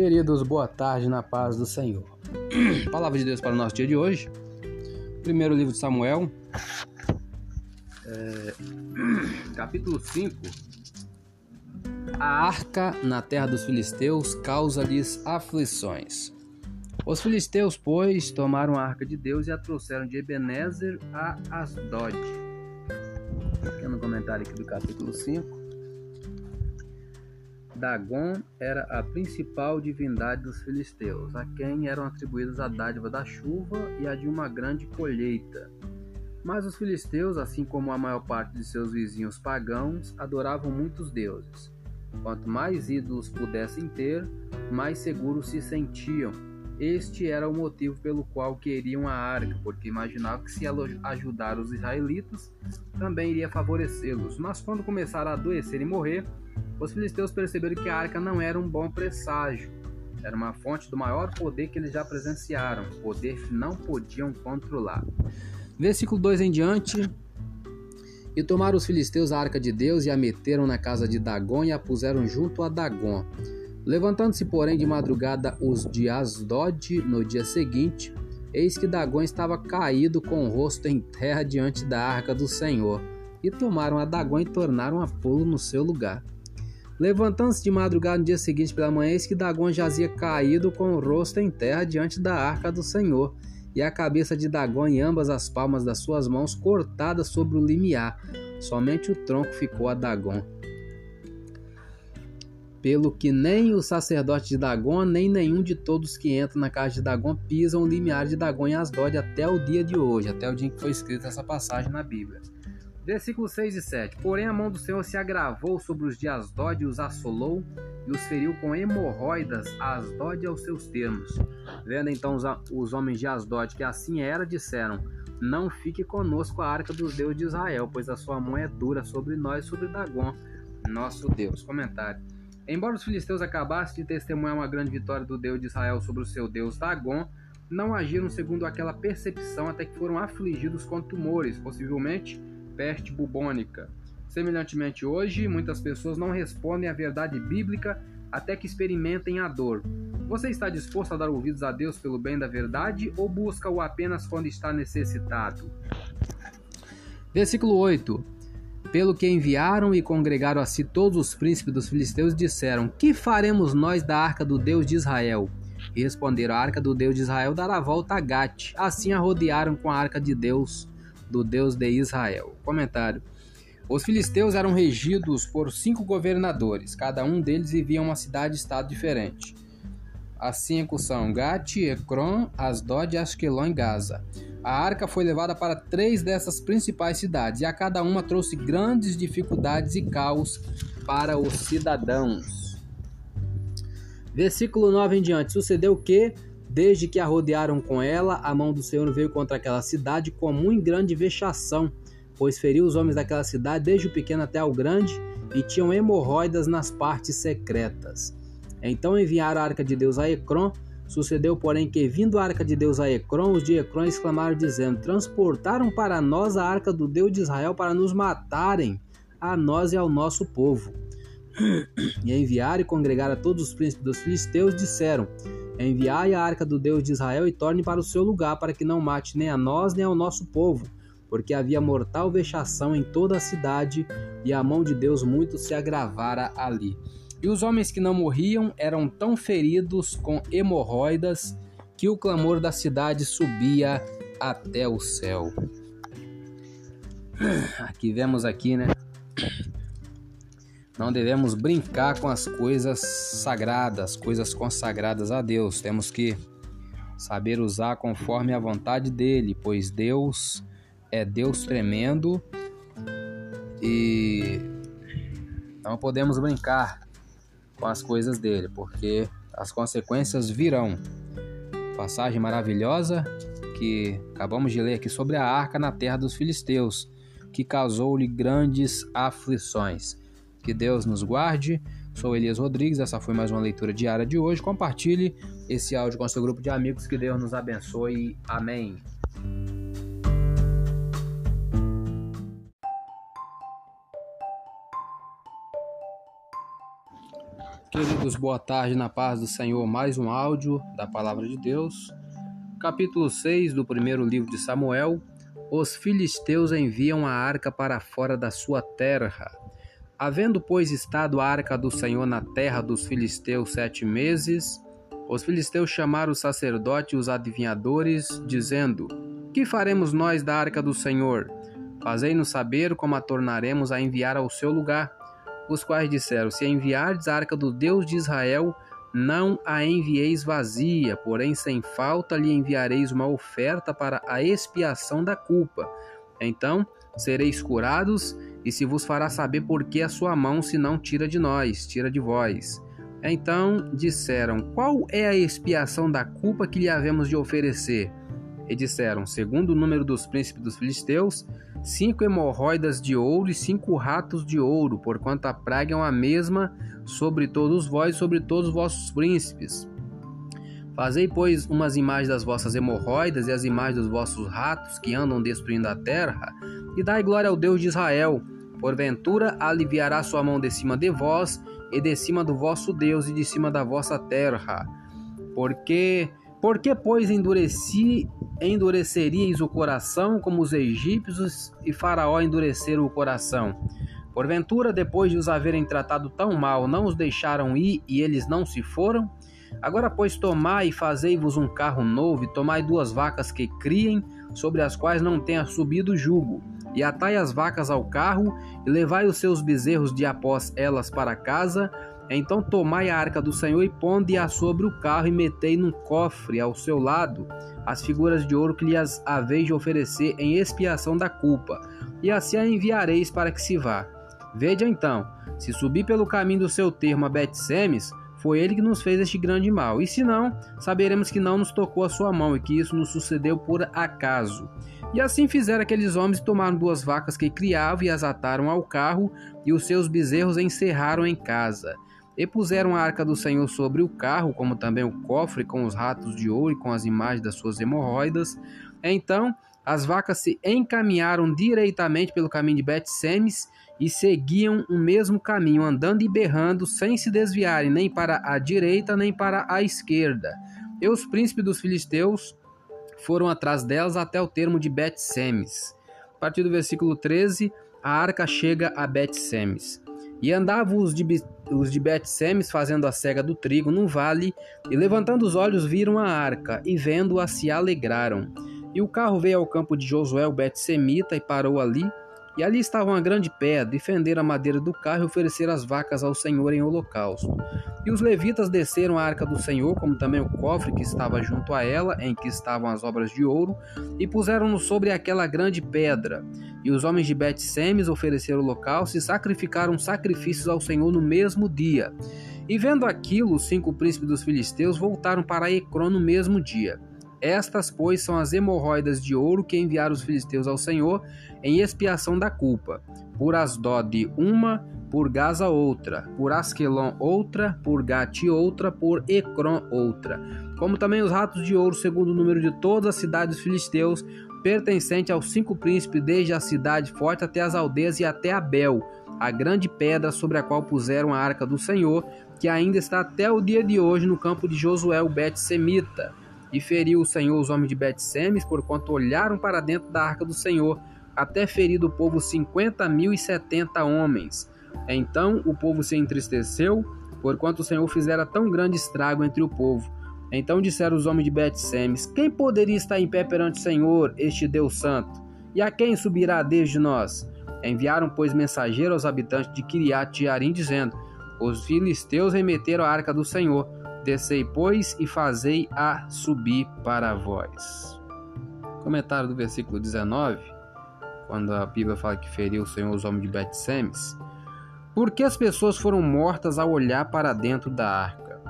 Queridos, boa tarde na paz do Senhor. Palavra de Deus para o nosso dia de hoje. Primeiro livro de Samuel, é, capítulo 5. A arca na terra dos filisteus causa-lhes aflições. Os filisteus, pois, tomaram a arca de Deus e a trouxeram de Ebenezer a Asdod. Pequeno comentário aqui do capítulo 5. Dagon era a principal divindade dos filisteus, a quem eram atribuídas a dádiva da chuva e a de uma grande colheita. Mas os filisteus, assim como a maior parte de seus vizinhos pagãos, adoravam muitos deuses. Quanto mais ídolos pudessem ter, mais seguros se sentiam. Este era o motivo pelo qual queriam a arca, porque imaginavam que se ajudar os israelitas, também iria favorecê-los. Mas quando começaram a adoecer e morrer, os filisteus perceberam que a arca não era um bom presságio. Era uma fonte do maior poder que eles já presenciaram, poder que não podiam controlar. Versículo 2 em diante. E tomaram os filisteus a arca de Deus e a meteram na casa de Dagon e a puseram junto a Dagon. Levantando-se, porém, de madrugada os de Asdod no dia seguinte, eis que Dagon estava caído com o rosto em terra diante da arca do Senhor. E tomaram a Dagon e tornaram a pô-lo no seu lugar. Levantando-se de madrugada no dia seguinte pela manhã, eis que Dagon jazia caído com o rosto em terra diante da arca do Senhor, e a cabeça de Dagon e ambas as palmas das suas mãos cortadas sobre o limiar. Somente o tronco ficou a Dagon. Pelo que nem o sacerdote de Dagon, nem nenhum de todos que entram na casa de Dagon pisam o limiar de Dagon em Asdod até o dia de hoje, até o dia em que foi escrita essa passagem na Bíblia. Versículos 6 e 7. Porém a mão do Senhor se agravou sobre os de Asdod e os assolou e os feriu com hemorroidas Asdod aos seus termos. Vendo então os, os homens de Asdod que assim era, disseram: Não fique conosco a arca dos deuses de Israel, pois a sua mão é dura sobre nós, sobre Dagon, nosso Deus. Comentário. Embora os filisteus acabassem de testemunhar uma grande vitória do Deus de Israel sobre o seu Deus Dagon, não agiram segundo aquela percepção até que foram afligidos com tumores, possivelmente peste bubônica. Semelhantemente, hoje, muitas pessoas não respondem à verdade bíblica até que experimentem a dor. Você está disposto a dar ouvidos a Deus pelo bem da verdade ou busca-o apenas quando está necessitado? Versículo 8: Pelo que enviaram e congregaram a si todos os príncipes dos filisteus, disseram: Que faremos nós da arca do Deus de Israel? E responderam: A arca do Deus de Israel dará volta a Gate. Assim a rodearam com a arca de Deus do Deus de Israel. Comentário. Os filisteus eram regidos por cinco governadores, cada um deles vivia uma cidade-estado diferente. As cinco são Gati, Ekron, Asdod, Ashkelon e Gaza. A arca foi levada para três dessas principais cidades e a cada uma trouxe grandes dificuldades e caos para os cidadãos. Versículo 9 em diante. Sucedeu que, Desde que a rodearam com ela, a mão do Senhor veio contra aquela cidade com muito grande vexação, pois feriu os homens daquela cidade, desde o pequeno até o grande, e tinham hemorroidas nas partes secretas. Então enviaram a arca de Deus a Ecrom. Sucedeu, porém, que, vindo a arca de Deus a Ecrom, os de Ecrom exclamaram, dizendo: Transportaram para nós a arca do Deus de Israel para nos matarem, a nós e ao nosso povo. E enviaram e congregaram a todos os príncipes dos filisteus, disseram: Enviai a arca do Deus de Israel e torne para o seu lugar, para que não mate nem a nós nem ao nosso povo, porque havia mortal vexação em toda a cidade, e a mão de Deus muito se agravara ali. E os homens que não morriam eram tão feridos com hemorroidas que o clamor da cidade subia até o céu. Aqui vemos aqui, né? Não devemos brincar com as coisas sagradas, coisas consagradas a Deus. Temos que saber usar conforme a vontade dele, pois Deus é Deus tremendo e não podemos brincar com as coisas dele, porque as consequências virão. Passagem maravilhosa que acabamos de ler aqui sobre a arca na terra dos filisteus, que causou-lhe grandes aflições. Que Deus nos guarde. Sou Elias Rodrigues, essa foi mais uma leitura diária de hoje. Compartilhe esse áudio com seu grupo de amigos. Que Deus nos abençoe. Amém. Queridos, boa tarde na paz do Senhor. Mais um áudio da palavra de Deus. Capítulo 6 do primeiro livro de Samuel. Os filisteus enviam a arca para fora da sua terra. Havendo, pois, estado a arca do Senhor na terra dos filisteus sete meses, os filisteus chamaram o sacerdote e os adivinhadores, dizendo: Que faremos nós da arca do Senhor? Fazei-nos saber como a tornaremos a enviar ao seu lugar os quais disseram: Se enviardes a arca do Deus de Israel, não a envieis vazia, porém sem falta lhe enviareis uma oferta para a expiação da culpa. Então sereis curados, e se vos fará saber por que a sua mão se não tira de nós, tira de vós. Então disseram: Qual é a expiação da culpa que lhe havemos de oferecer? E disseram: Segundo o número dos príncipes dos filisteus, cinco hemorroidas de ouro e cinco ratos de ouro, porquanto a praga é a mesma sobre todos vós, sobre todos os vossos príncipes. Fazei, pois, umas imagens das vossas hemorroidas e as imagens dos vossos ratos que andam destruindo a terra, e dai glória ao Deus de Israel. Porventura aliviará sua mão de cima de vós, e de cima do vosso Deus e de cima da vossa terra. Porque, porque pois, endureci endureceríeis o coração como os egípcios e Faraó endureceram o coração. Porventura, depois de os haverem tratado tão mal, não os deixaram ir e eles não se foram? Agora, pois, tomai e fazei-vos um carro novo, e tomai duas vacas que criem, sobre as quais não tenha subido jugo, e atai as vacas ao carro, e levai os seus bezerros de após elas para casa, então tomai a arca do Senhor e ponde-a sobre o carro e metei num cofre ao seu lado as figuras de ouro que lhes haveis de oferecer em expiação da culpa, e assim a enviareis para que se vá. Veja então, se subir pelo caminho do seu termo a Bet-Semes, foi ele que nos fez este grande mal, e se não, saberemos que não nos tocou a sua mão e que isso nos sucedeu por acaso. E assim fizeram aqueles homens e tomaram duas vacas que criavam e as ataram ao carro, e os seus bezerros encerraram em casa. E puseram a arca do Senhor sobre o carro, como também o cofre com os ratos de ouro e com as imagens das suas hemorroidas. Então as vacas se encaminharam direitamente pelo caminho de Bet-Semes e seguiam o mesmo caminho, andando e berrando, sem se desviarem nem para a direita nem para a esquerda. E os príncipes dos filisteus foram atrás delas até o termo de Bet-Semes. A partir do versículo 13, a arca chega a Bet-Semes. E andavam os de, os de Bet-Semes fazendo a cega do trigo num vale, e levantando os olhos viram a arca, e vendo-a se alegraram. E o carro veio ao campo de Josué o Bet-Semita e parou ali, e ali estava uma grande pedra, e fenderam a madeira do carro e ofereceram as vacas ao Senhor em holocausto. E os levitas desceram a arca do Senhor, como também o cofre que estava junto a ela, em que estavam as obras de ouro, e puseram-no sobre aquela grande pedra. E os homens de Bet-Semes ofereceram holocausto e sacrificaram sacrifícios ao Senhor no mesmo dia. E vendo aquilo, os cinco príncipes dos filisteus voltaram para Ecrón no mesmo dia. Estas, pois, são as hemorroidas de ouro que enviaram os filisteus ao Senhor em expiação da culpa. Por Asdod uma, por Gaza outra, por Asquelon outra, por Gati outra, por Ecrón outra. Como também os ratos de ouro, segundo o número de todas as cidades filisteus, pertencente aos cinco príncipes, desde a cidade forte até as aldeias e até Abel, a grande pedra sobre a qual puseram a arca do Senhor, que ainda está até o dia de hoje no campo de Josué, o Bet-Semita. E feriu o Senhor os homens de Bet-Semes, porquanto olharam para dentro da arca do Senhor, até ferido o povo cinquenta mil e setenta homens. Então o povo se entristeceu, porquanto o Senhor fizera tão grande estrago entre o povo. Então disseram os homens de Bet-Semes: Quem poderia estar em pé perante o Senhor, este Deus Santo? E a quem subirá desde nós? Enviaram, pois, mensageiro aos habitantes de Kiriat Jearim, dizendo: Os filisteus remeteram a arca do Senhor Descei, pois, e fazei-a subir para vós. Comentário do versículo 19, quando a Bíblia fala que feriu o Senhor os homens de Bet-Semes. Por que as pessoas foram mortas ao olhar para dentro da arca?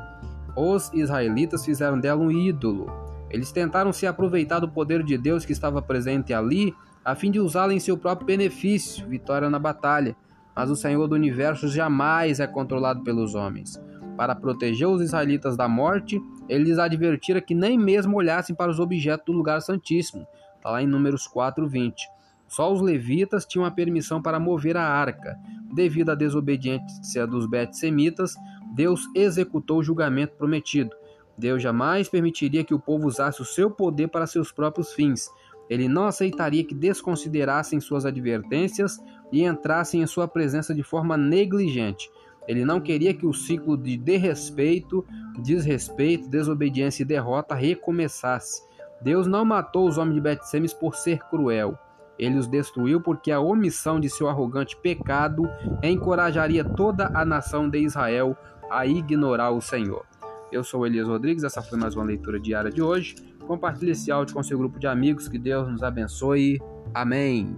Os israelitas fizeram dela um ídolo. Eles tentaram se aproveitar do poder de Deus que estava presente ali, a fim de usá-la em seu próprio benefício, vitória na batalha. Mas o Senhor do universo jamais é controlado pelos homens. Para proteger os israelitas da morte, ele lhes advertira que nem mesmo olhassem para os objetos do lugar santíssimo. Está lá em Números 4, 20. Só os levitas tinham a permissão para mover a arca. Devido à desobediência dos bet-semitas, Deus executou o julgamento prometido. Deus jamais permitiria que o povo usasse o seu poder para seus próprios fins. Ele não aceitaria que desconsiderassem suas advertências e entrassem em sua presença de forma negligente. Ele não queria que o ciclo de desrespeito, desrespeito, desobediência e derrota recomeçasse. Deus não matou os homens de Bet-Semes por ser cruel. Ele os destruiu porque a omissão de seu arrogante pecado encorajaria toda a nação de Israel a ignorar o Senhor. Eu sou Elias Rodrigues, essa foi mais uma leitura diária de hoje. Compartilhe esse áudio com seu grupo de amigos, que Deus nos abençoe. Amém.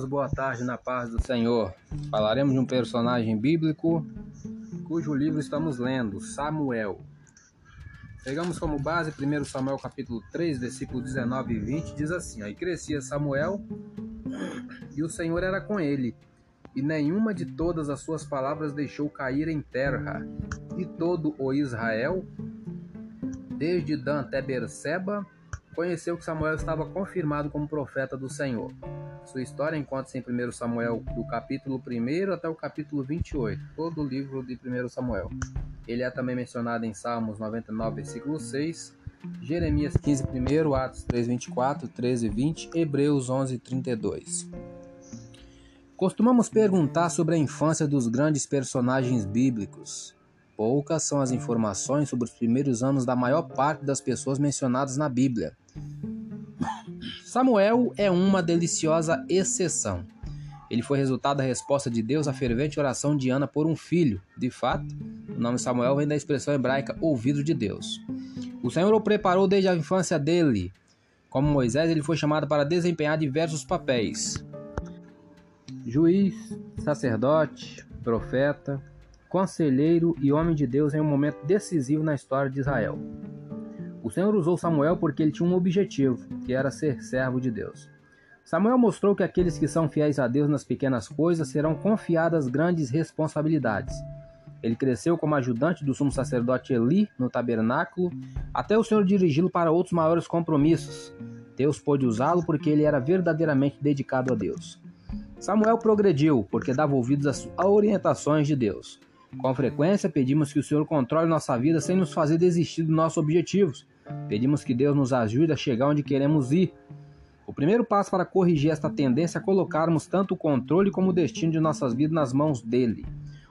Queridos, boa tarde na paz do Senhor. Falaremos de um personagem bíblico cujo livro estamos lendo, Samuel. Pegamos como base 1 Samuel capítulo 3, versículo 19 e 20, diz assim: Aí crescia Samuel e o Senhor era com ele, e nenhuma de todas as suas palavras deixou cair em terra. E todo o Israel, desde Dan até Berseba, conheceu que Samuel estava confirmado como profeta do Senhor. Sua história encontra-se em 1 Samuel, do capítulo 1 até o capítulo 28, todo o livro de 1 Samuel. Ele é também mencionado em Salmos 99, versículo 6, Jeremias 15, 1, Atos 3, 24, 13, 20, Hebreus 11, 32. Costumamos perguntar sobre a infância dos grandes personagens bíblicos. Poucas são as informações sobre os primeiros anos da maior parte das pessoas mencionadas na Bíblia. Samuel é uma deliciosa exceção. Ele foi resultado da resposta de Deus à fervente oração de Ana por um filho. De fato, o nome Samuel vem da expressão hebraica ouvido de Deus. O Senhor o preparou desde a infância dele. Como Moisés, ele foi chamado para desempenhar diversos papéis: juiz, sacerdote, profeta, conselheiro e homem de Deus em um momento decisivo na história de Israel. O Senhor usou Samuel porque ele tinha um objetivo, que era ser servo de Deus. Samuel mostrou que aqueles que são fiéis a Deus nas pequenas coisas serão confiadas grandes responsabilidades. Ele cresceu como ajudante do sumo sacerdote Eli no tabernáculo, até o Senhor dirigi-lo para outros maiores compromissos. Deus pôde usá-lo porque ele era verdadeiramente dedicado a Deus. Samuel progrediu porque dava ouvidos às orientações de Deus. Com frequência pedimos que o Senhor controle nossa vida sem nos fazer desistir dos nossos objetivos. Pedimos que Deus nos ajude a chegar onde queremos ir. O primeiro passo para corrigir esta tendência é colocarmos tanto o controle como o destino de nossas vidas nas mãos dele.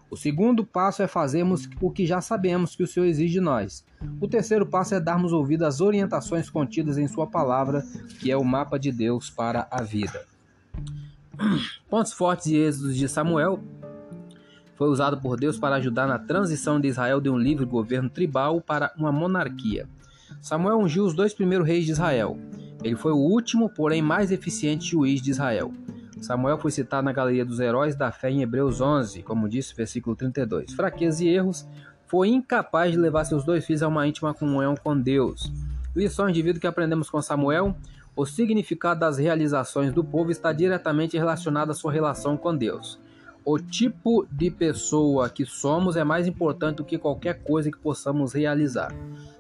O segundo passo é fazermos o que já sabemos que o Senhor exige de nós. O terceiro passo é darmos ouvido às orientações contidas em Sua palavra, que é o mapa de Deus para a vida. Pontos fortes e êxitos de Samuel foi usado por Deus para ajudar na transição de Israel de um livre governo tribal para uma monarquia. Samuel ungiu os dois primeiros reis de Israel. Ele foi o último, porém mais eficiente juiz de Israel. Samuel foi citado na galeria dos heróis da fé em Hebreus 11, como disse o versículo 32. Fraquezas e erros, foi incapaz de levar seus dois filhos a uma íntima comunhão com Deus. Lições de vida que aprendemos com Samuel: o significado das realizações do povo está diretamente relacionado à sua relação com Deus. O tipo de pessoa que somos é mais importante do que qualquer coisa que possamos realizar.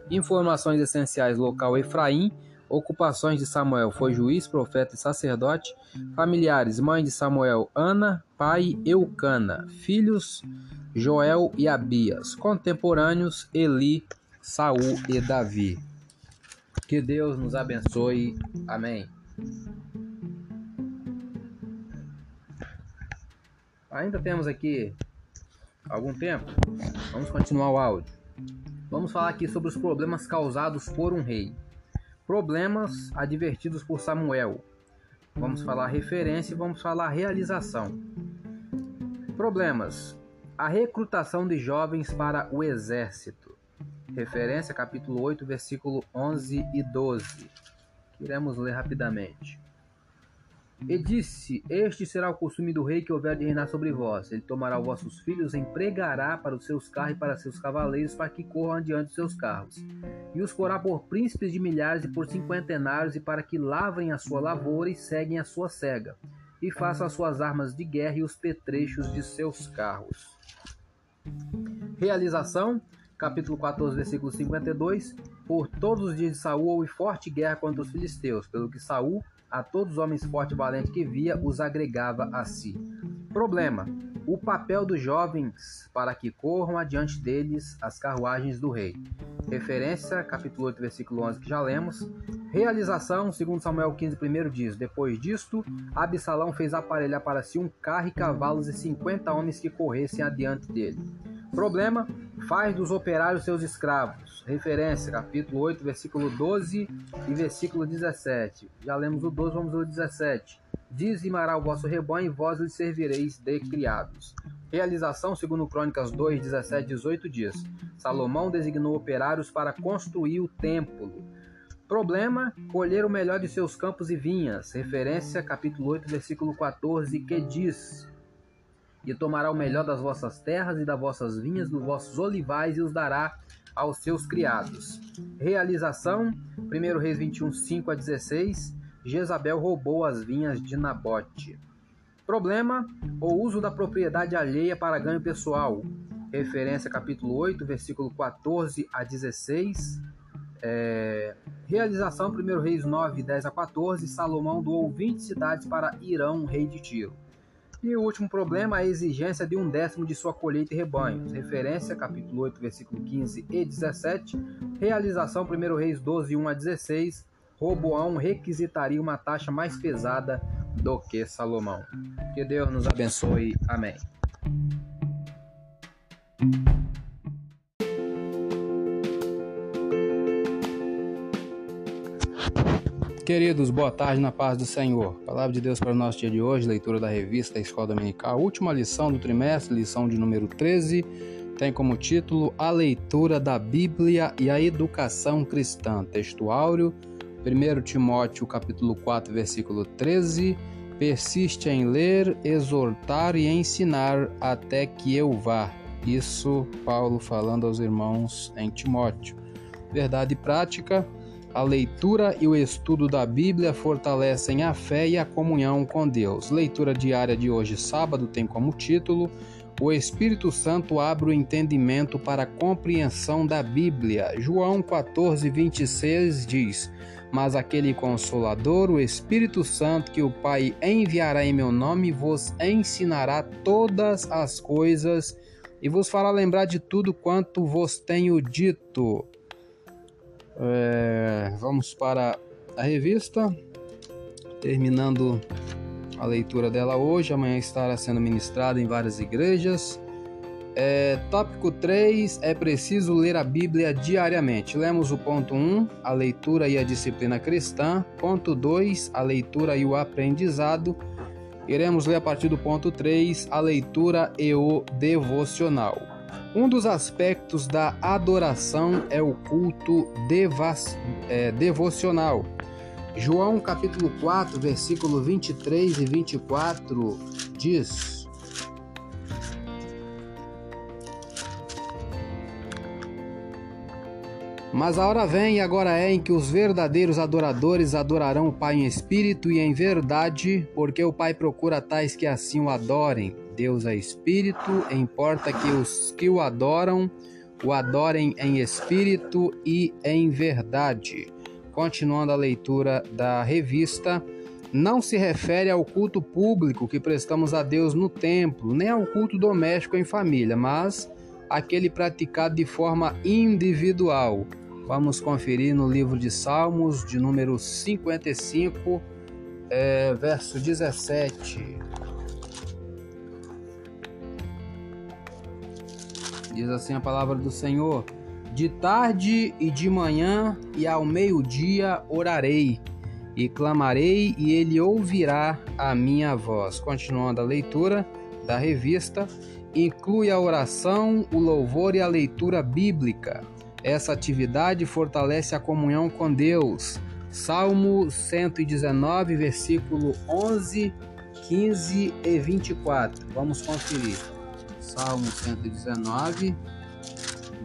Informações essenciais: local Efraim, ocupações de Samuel foi juiz, profeta e sacerdote. Familiares: mãe de Samuel, Ana, pai Eucana, filhos Joel e Abias, contemporâneos Eli, Saul e Davi. Que Deus nos abençoe. Amém. Ainda temos aqui algum tempo. Vamos continuar o áudio. Vamos falar aqui sobre os problemas causados por um rei. Problemas advertidos por Samuel. Vamos falar referência e vamos falar realização. Problemas: a recrutação de jovens para o exército. Referência capítulo 8, versículo 11 e 12. Iremos ler rapidamente. E disse: Este será o costume do rei que houver de reinar sobre vós. Ele tomará os vossos filhos, empregará para os seus carros e para seus cavaleiros, para que corram adiante dos seus carros. E os porá por príncipes de milhares e por cinquentenários, e para que lavrem a sua lavoura e seguem a sua cega, e façam as suas armas de guerra e os petrechos de seus carros. Realização, capítulo 14, versículo 52. por todos os dias de Saul houve forte guerra contra os filisteus, pelo que Saul, a todos os homens fortes e valentes que via, os agregava a si. Problema: o papel dos jovens para que corram adiante deles as carruagens do rei. Referência, capítulo 8, versículo 11, que já lemos. Realização, segundo Samuel 15, primeiro diz: Depois disto, Absalão fez aparelhar para si um carro e cavalos e cinquenta homens que corressem adiante dele. Problema: faz dos operários seus escravos. Referência, capítulo 8, versículo 12 e versículo 17. Já lemos o 12, vamos ao 17. Dizimará o vosso rebanho e vós lhe servireis de criados. Realização, segundo Crônicas 2, 17 18 dias. Salomão designou operários para construir o templo. Problema: colher o melhor de seus campos e vinhas. Referência, capítulo 8, versículo 14, que diz: E tomará o melhor das vossas terras e das vossas vinhas, dos vossos olivais, e os dará aos seus criados. Realização: 1 Reis 21, 5 a 16. Jezabel roubou as vinhas de Nabote. Problema: o uso da propriedade alheia para ganho pessoal. Referência capítulo 8, versículo 14 a 16. É... Realização 1 Reis 9, 10 a 14. Salomão doou 20 cidades para Irão, rei de Tiro. E o último problema, a exigência de um décimo de sua colheita e rebanhos. Referência, capítulo 8, versículo 15 e 17. Realização, 1 Reis 12, 1 a 16. Roboão requisitaria uma taxa mais pesada do que Salomão. Que Deus nos abençoe. Amém. Queridos, boa tarde na paz do Senhor. Palavra de Deus para o nosso dia de hoje, leitura da revista Escola Dominical, última lição do trimestre, lição de número 13, tem como título A leitura da Bíblia e a educação cristã. Texto áureo, 1 Timóteo capítulo 4, versículo 13. Persiste em ler, exortar e ensinar até que eu vá. Isso Paulo falando aos irmãos em Timóteo. Verdade prática a leitura e o estudo da Bíblia fortalecem a fé e a comunhão com Deus. Leitura diária de hoje, sábado, tem como título: O Espírito Santo abre o entendimento para a compreensão da Bíblia. João 14, 26 diz: Mas aquele consolador, o Espírito Santo, que o Pai enviará em meu nome, vos ensinará todas as coisas e vos fará lembrar de tudo quanto vos tenho dito. É, vamos para a revista, terminando a leitura dela hoje. Amanhã estará sendo ministrada em várias igrejas. É, tópico 3: é preciso ler a Bíblia diariamente. Lemos o ponto 1, a leitura e a disciplina cristã. Ponto 2, a leitura e o aprendizado. Iremos ler a partir do ponto 3, a leitura e o devocional. Um dos aspectos da adoração é o culto é, devocional. João capítulo 4, versículo 23 e 24 diz: Mas a hora vem e agora é em que os verdadeiros adoradores adorarão o Pai em espírito e em verdade, porque o Pai procura tais que assim o adorem. Deus é espírito, importa que os que o adoram o adorem em espírito e em verdade. Continuando a leitura da revista, não se refere ao culto público que prestamos a Deus no templo, nem ao culto doméstico em família, mas aquele praticado de forma individual. Vamos conferir no livro de Salmos, de número 55, é, verso 17. Diz assim a palavra do Senhor: De tarde e de manhã e ao meio-dia orarei, e clamarei, e ele ouvirá a minha voz. Continuando a leitura da revista, inclui a oração, o louvor e a leitura bíblica. Essa atividade fortalece a comunhão com Deus. Salmo 119, versículo 11, 15 e 24. Vamos conferir. Salmo 119,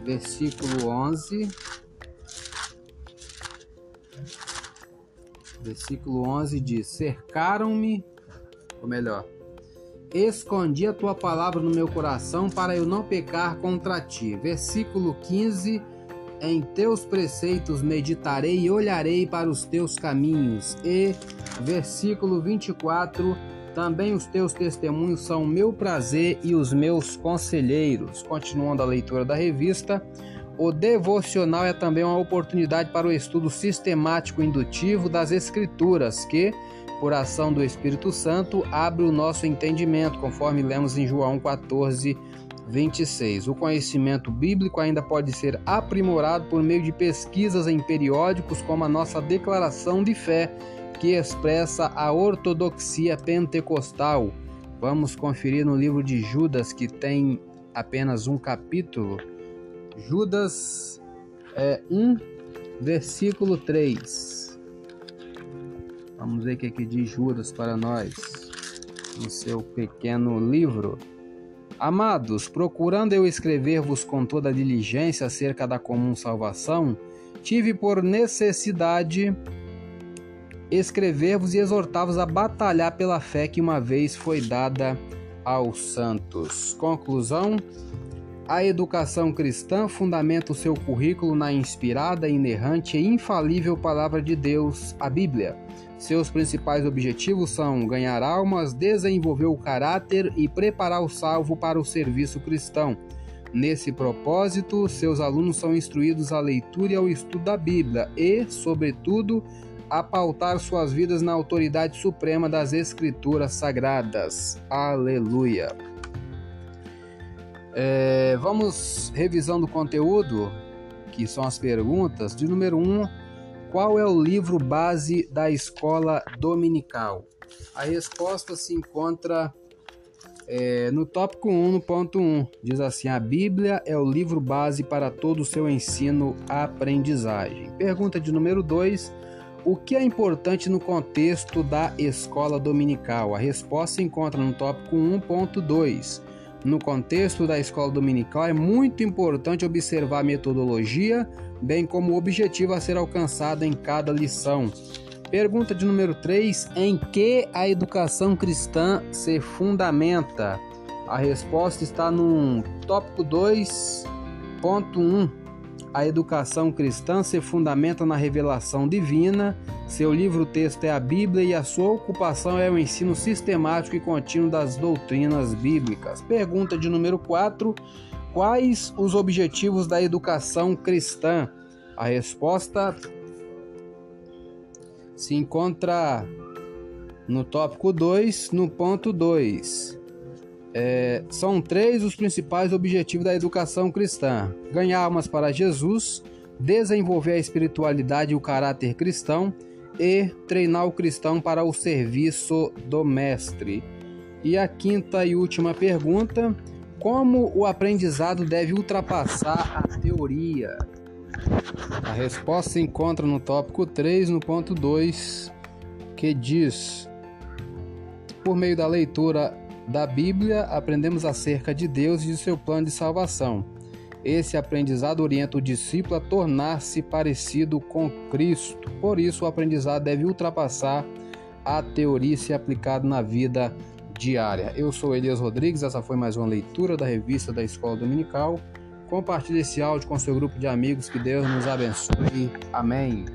versículo 11. Versículo 11 diz: Cercaram-me, ou melhor, escondi a tua palavra no meu coração para eu não pecar contra ti. Versículo 15: em teus preceitos meditarei e olharei para os teus caminhos. E, versículo 24, também os teus testemunhos são meu prazer e os meus conselheiros. Continuando a leitura da revista, o devocional é também uma oportunidade para o estudo sistemático indutivo das Escrituras, que, por ação do Espírito Santo, abre o nosso entendimento, conforme lemos em João 14, 26. O conhecimento bíblico ainda pode ser aprimorado por meio de pesquisas em periódicos como a nossa Declaração de Fé, que expressa a ortodoxia pentecostal. Vamos conferir no livro de Judas, que tem apenas um capítulo. Judas é 1, versículo 3. Vamos ver o que, é que diz Judas para nós no seu pequeno livro. Amados, procurando eu escrever-vos com toda diligência acerca da comum salvação, tive por necessidade escrever-vos e exortar-vos a batalhar pela fé que uma vez foi dada aos santos. Conclusão: a educação cristã fundamenta o seu currículo na inspirada, inerrante e infalível palavra de Deus, a Bíblia. Seus principais objetivos são ganhar almas, desenvolver o caráter e preparar o salvo para o serviço cristão. Nesse propósito, seus alunos são instruídos à leitura e ao estudo da Bíblia e, sobretudo, a pautar suas vidas na autoridade suprema das Escrituras Sagradas. Aleluia! É, vamos revisando o conteúdo, que são as perguntas. De número 1, um, qual é o livro base da escola dominical? A resposta se encontra é, no tópico 1, no ponto 1. Diz assim: A Bíblia é o livro base para todo o seu ensino-aprendizagem. Pergunta de número 2. O que é importante no contexto da escola dominical? A resposta se encontra no tópico 1.2. No contexto da escola dominical, é muito importante observar a metodologia, bem como o objetivo a ser alcançado em cada lição. Pergunta de número 3: Em que a educação cristã se fundamenta? A resposta está no tópico 2.1. A educação cristã se fundamenta na revelação divina, seu livro-texto é a Bíblia e a sua ocupação é o ensino sistemático e contínuo das doutrinas bíblicas. Pergunta de número 4: Quais os objetivos da educação cristã? A resposta se encontra no tópico 2, no ponto 2. É, são três os principais objetivos da educação cristã: ganhar almas para Jesus, desenvolver a espiritualidade e o caráter cristão e treinar o cristão para o serviço do mestre. E a quinta e última pergunta: como o aprendizado deve ultrapassar a teoria? A resposta se encontra no tópico 3, no ponto 2, que diz: Por meio da leitura da Bíblia, aprendemos acerca de Deus e de seu plano de salvação. Esse aprendizado orienta o discípulo a tornar-se parecido com Cristo. Por isso, o aprendizado deve ultrapassar a teoria e ser aplicado na vida diária. Eu sou Elias Rodrigues, essa foi mais uma leitura da revista da Escola Dominical. Compartilhe esse áudio com seu grupo de amigos, que Deus nos abençoe. Amém.